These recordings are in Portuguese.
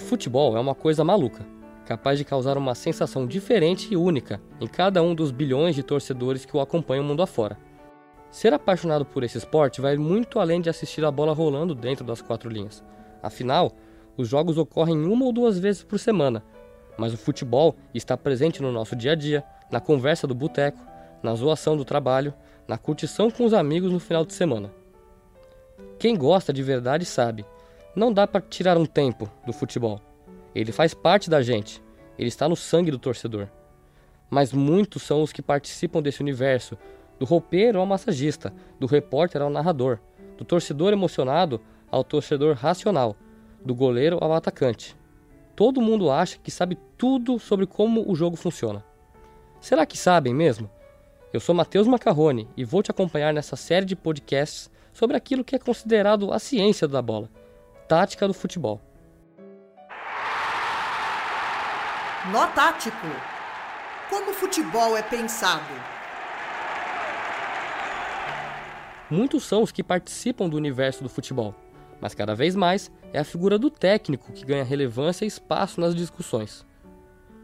futebol é uma coisa maluca, capaz de causar uma sensação diferente e única em cada um dos bilhões de torcedores que o acompanham mundo afora. Ser apaixonado por esse esporte vai muito além de assistir a bola rolando dentro das quatro linhas. Afinal, os jogos ocorrem uma ou duas vezes por semana, mas o futebol está presente no nosso dia a dia, na conversa do boteco, na zoação do trabalho, na curtição com os amigos no final de semana. Quem gosta de verdade sabe, não dá para tirar um tempo do futebol. Ele faz parte da gente, ele está no sangue do torcedor. Mas muitos são os que participam desse universo, do roupeiro ao massagista, do repórter ao narrador, do torcedor emocionado ao torcedor racional, do goleiro ao atacante. Todo mundo acha que sabe tudo sobre como o jogo funciona. Será que sabem mesmo? Eu sou Matheus Macarrone e vou te acompanhar nessa série de podcasts sobre aquilo que é considerado a ciência da bola, tática do futebol. Nó tático. Como o futebol é pensado? Muitos são os que participam do universo do futebol, mas cada vez mais é a figura do técnico que ganha relevância e espaço nas discussões.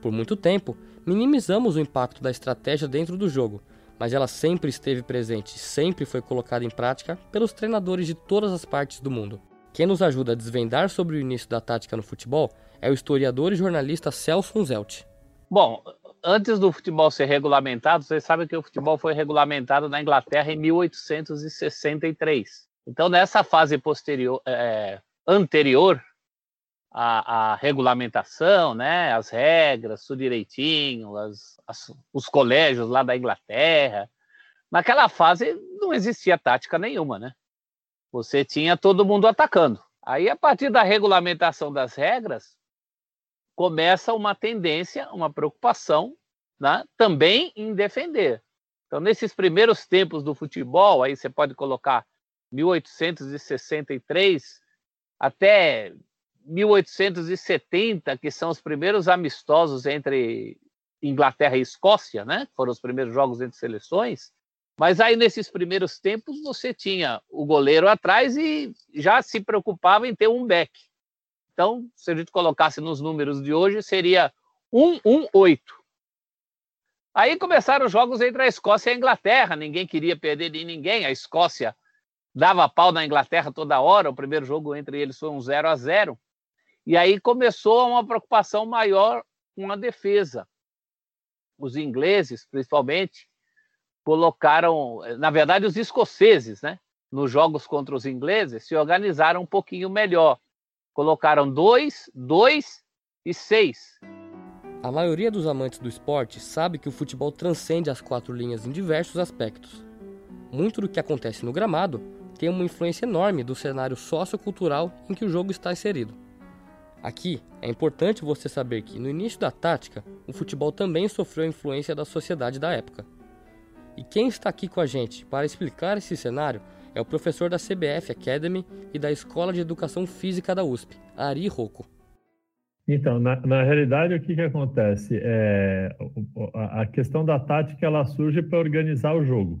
Por muito tempo, minimizamos o impacto da estratégia dentro do jogo, mas ela sempre esteve presente e sempre foi colocada em prática pelos treinadores de todas as partes do mundo. Quem nos ajuda a desvendar sobre o início da tática no futebol é o historiador e jornalista Celso Zelt. Bom, antes do futebol ser regulamentado, vocês sabem que o futebol foi regulamentado na Inglaterra em 1863. Então, nessa fase posterior, é, anterior à, à, regulamentação, né, as regras, tudo direitinho, as, as, os colégios lá da Inglaterra, naquela fase não existia tática nenhuma, né? Você tinha todo mundo atacando. Aí, a partir da regulamentação das regras, começa uma tendência, uma preocupação né, também em defender. Então, nesses primeiros tempos do futebol, aí você pode colocar 1863 até 1870, que são os primeiros amistosos entre Inglaterra e Escócia, né? Foram os primeiros jogos entre seleções. Mas aí nesses primeiros tempos você tinha o goleiro atrás e já se preocupava em ter um back. Então, se a gente colocasse nos números de hoje, seria 1-1-8. Aí começaram os jogos entre a Escócia e a Inglaterra, ninguém queria perder de ninguém, a Escócia dava pau na Inglaterra toda hora, o primeiro jogo entre eles foi um 0 a 0 e aí começou uma preocupação maior com a defesa. Os ingleses, principalmente, colocaram, na verdade, os escoceses, né? Nos jogos contra os ingleses, se organizaram um pouquinho melhor colocaram dois, dois e seis. A maioria dos amantes do esporte sabe que o futebol transcende as quatro linhas em diversos aspectos. Muito do que acontece no gramado tem uma influência enorme do cenário sociocultural em que o jogo está inserido. Aqui é importante você saber que, no início da tática, o futebol também sofreu a influência da sociedade da época. E quem está aqui com a gente para explicar esse cenário é o professor da CBF Academy e da Escola de Educação Física da USP, Ari Rocco. Então, na, na realidade, o que, que acontece? É, a questão da tática ela surge para organizar o jogo.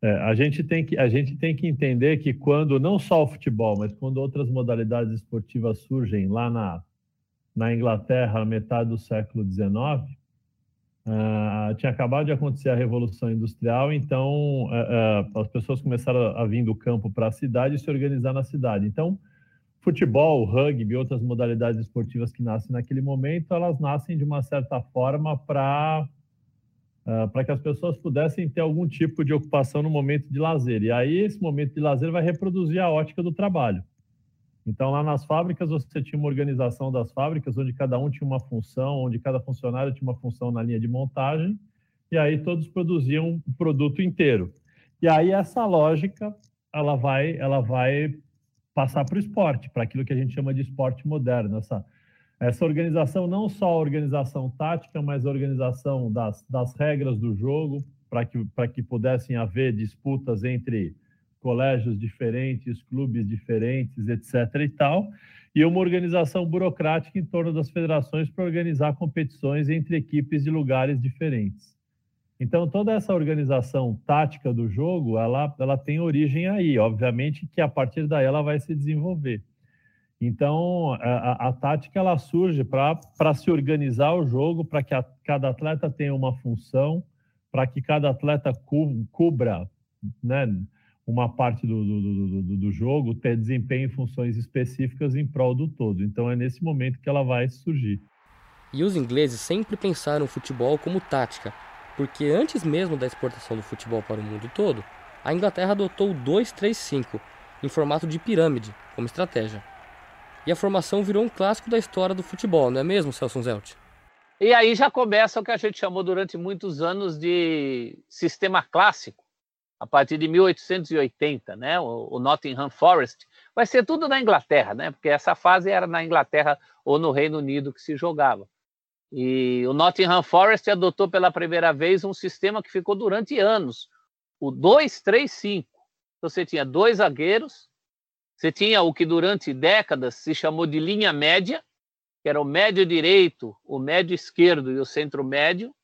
É, a, gente tem que, a gente tem que entender que quando, não só o futebol, mas quando outras modalidades esportivas surgem lá na, na Inglaterra, metade do século XIX, Uh, tinha acabado de acontecer a Revolução Industrial, então uh, uh, as pessoas começaram a vir do campo para a cidade e se organizar na cidade. Então, futebol, rugby, outras modalidades esportivas que nascem naquele momento, elas nascem de uma certa forma para para que as pessoas pudessem ter algum tipo de ocupação no momento de lazer. E aí esse momento de lazer vai reproduzir a ótica do trabalho. Então, lá nas fábricas, você tinha uma organização das fábricas, onde cada um tinha uma função, onde cada funcionário tinha uma função na linha de montagem, e aí todos produziam o produto inteiro. E aí essa lógica, ela vai, ela vai passar para o esporte, para aquilo que a gente chama de esporte moderno, essa, essa organização, não só a organização tática, mas a organização das, das regras do jogo, para que, que pudessem haver disputas entre colégios diferentes, clubes diferentes, etc. e tal, e uma organização burocrática em torno das federações para organizar competições entre equipes de lugares diferentes. Então, toda essa organização tática do jogo, ela, ela tem origem aí, obviamente que a partir daí ela vai se desenvolver. Então, a, a tática ela surge para se organizar o jogo, para que a, cada atleta tenha uma função, para que cada atleta cu, cubra né, uma parte do, do, do, do, jogo, ter desempenho em funções específicas em prol do todo. Então, é nesse momento que ela vai surgir. E os ingleses sempre pensaram o futebol como tática, porque antes mesmo da exportação do futebol para o mundo todo, a Inglaterra adotou o 2-3-5, em formato de pirâmide, como estratégia. E a formação virou um clássico da história do futebol, não é mesmo, Celso Zelt? E aí já começa o que a gente chamou durante muitos anos de sistema clássico, a partir de 1880, né? O, o Nottingham Forest. Vai ser tudo na Inglaterra, né? Porque essa fase era na Inglaterra ou no Reino Unido que se jogava. E o Nottingham Forest adotou pela primeira vez um sistema que ficou durante anos, o 2-3-5. Você tinha dois zagueiros, você tinha o que durante décadas se chamou de linha média, que era o médio direito, o médio esquerdo e o centro médio.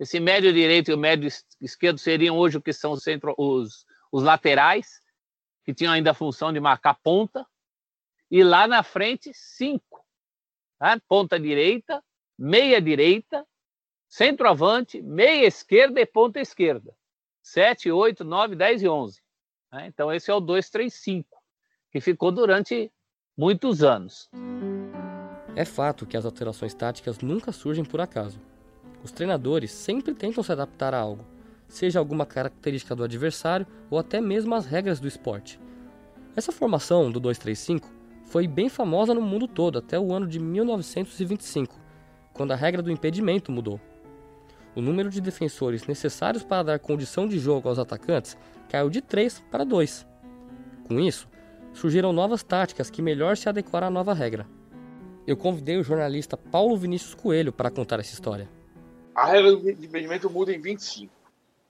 Esse médio direito e o médio esquerdo seriam hoje o que são os, centro, os, os laterais, que tinham ainda a função de marcar ponta. E lá na frente, cinco. Tá? Ponta direita, meia direita, centroavante, meia esquerda e ponta esquerda. 7, 8, 9, 10 e 11. Né? Então, esse é o 235, que ficou durante muitos anos. É fato que as alterações táticas nunca surgem por acaso. Os treinadores sempre tentam se adaptar a algo, seja alguma característica do adversário ou até mesmo as regras do esporte. Essa formação do 235 foi bem famosa no mundo todo até o ano de 1925, quando a regra do impedimento mudou. O número de defensores necessários para dar condição de jogo aos atacantes caiu de 3 para 2. Com isso, surgiram novas táticas que melhor se adequaram à nova regra. Eu convidei o jornalista Paulo Vinícius Coelho para contar essa história. A regra de impedimento muda em 25.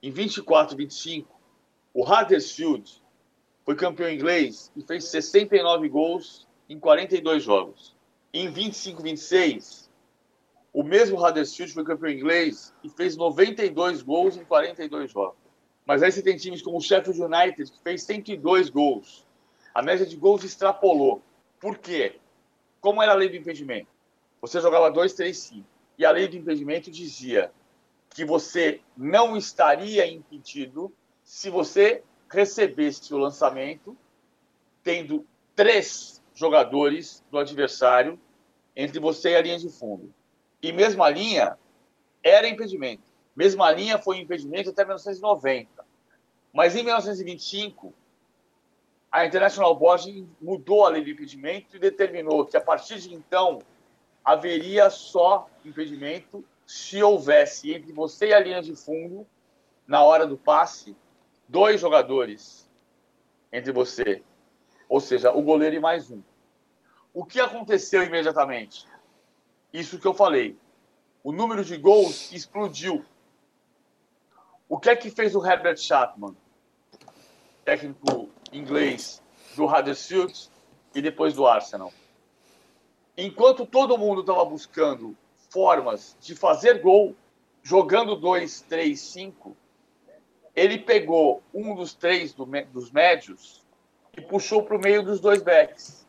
Em 24 e 25, o Huddersfield foi campeão inglês e fez 69 gols em 42 jogos. Em 25 e 26, o mesmo Huddersfield foi campeão inglês e fez 92 gols em 42 jogos. Mas aí você tem times como o Sheffield United, que fez 102 gols. A média de gols extrapolou. Por quê? Como era a lei do impedimento? Você jogava 2, 3, 5. E a lei do impedimento dizia que você não estaria impedido se você recebesse o lançamento tendo três jogadores do adversário entre você e a linha de fundo. E mesma linha era impedimento. Mesma linha foi impedimento até 1990. Mas em 1925, a International Board mudou a lei de impedimento e determinou que a partir de então haveria só impedimento se houvesse entre você e a linha de fundo, na hora do passe, dois jogadores entre você, ou seja, o goleiro e mais um. O que aconteceu imediatamente? Isso que eu falei. O número de gols explodiu. O que é que fez o Herbert Chapman, técnico inglês do Huddersfield e depois do Arsenal? Enquanto todo mundo estava buscando formas de fazer gol, jogando 2, 3, 5, ele pegou um dos três do, dos médios e puxou para o meio dos dois backs.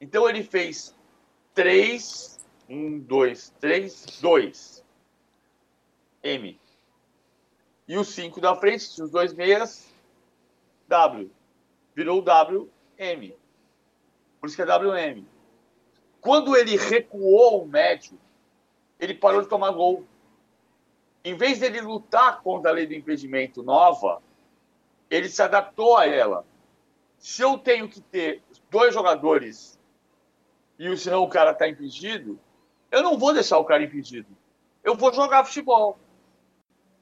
Então ele fez três um, dois, três, dois. M. E o cinco da frente, os dois meias, W. Virou W, M. Por isso que é WM. Quando ele recuou o médio, ele parou de tomar gol. Em vez dele lutar contra a lei do impedimento nova, ele se adaptou a ela. Se eu tenho que ter dois jogadores e senão o cara está impedido, eu não vou deixar o cara impedido. Eu vou jogar futebol.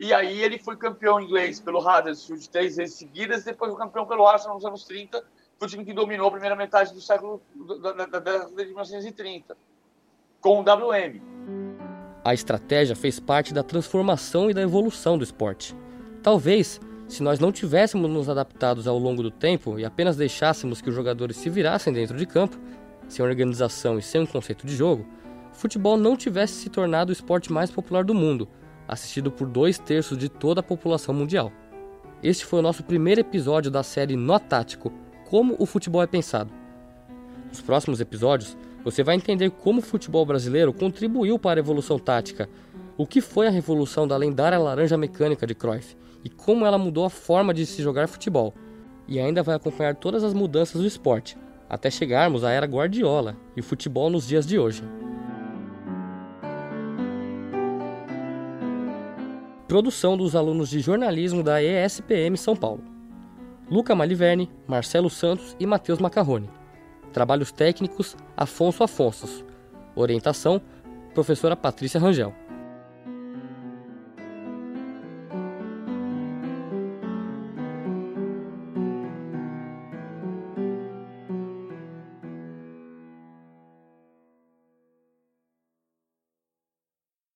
E aí ele foi campeão inglês pelo Huddersfield três vezes seguidas, depois foi campeão pelo Arsenal nos anos 30, foi o time que dominou a primeira metade do século da, da década de 1930, com o WM. A estratégia fez parte da transformação e da evolução do esporte. Talvez, se nós não tivéssemos nos adaptados ao longo do tempo e apenas deixássemos que os jogadores se virassem dentro de campo, sem organização e sem um conceito de jogo, futebol não tivesse se tornado o esporte mais popular do mundo, assistido por dois terços de toda a população mundial. Este foi o nosso primeiro episódio da série Nó Tático Como o Futebol é Pensado. Nos próximos episódios, você vai entender como o futebol brasileiro contribuiu para a evolução tática, o que foi a revolução da lendária laranja mecânica de Cruyff e como ela mudou a forma de se jogar futebol. E ainda vai acompanhar todas as mudanças do esporte, até chegarmos à era Guardiola e o futebol nos dias de hoje. Produção dos alunos de jornalismo da ESPM São Paulo. Luca Maliverne, Marcelo Santos e Matheus Macarrone. Trabalhos técnicos Afonso Afonsos. Orientação: Professora Patrícia Rangel.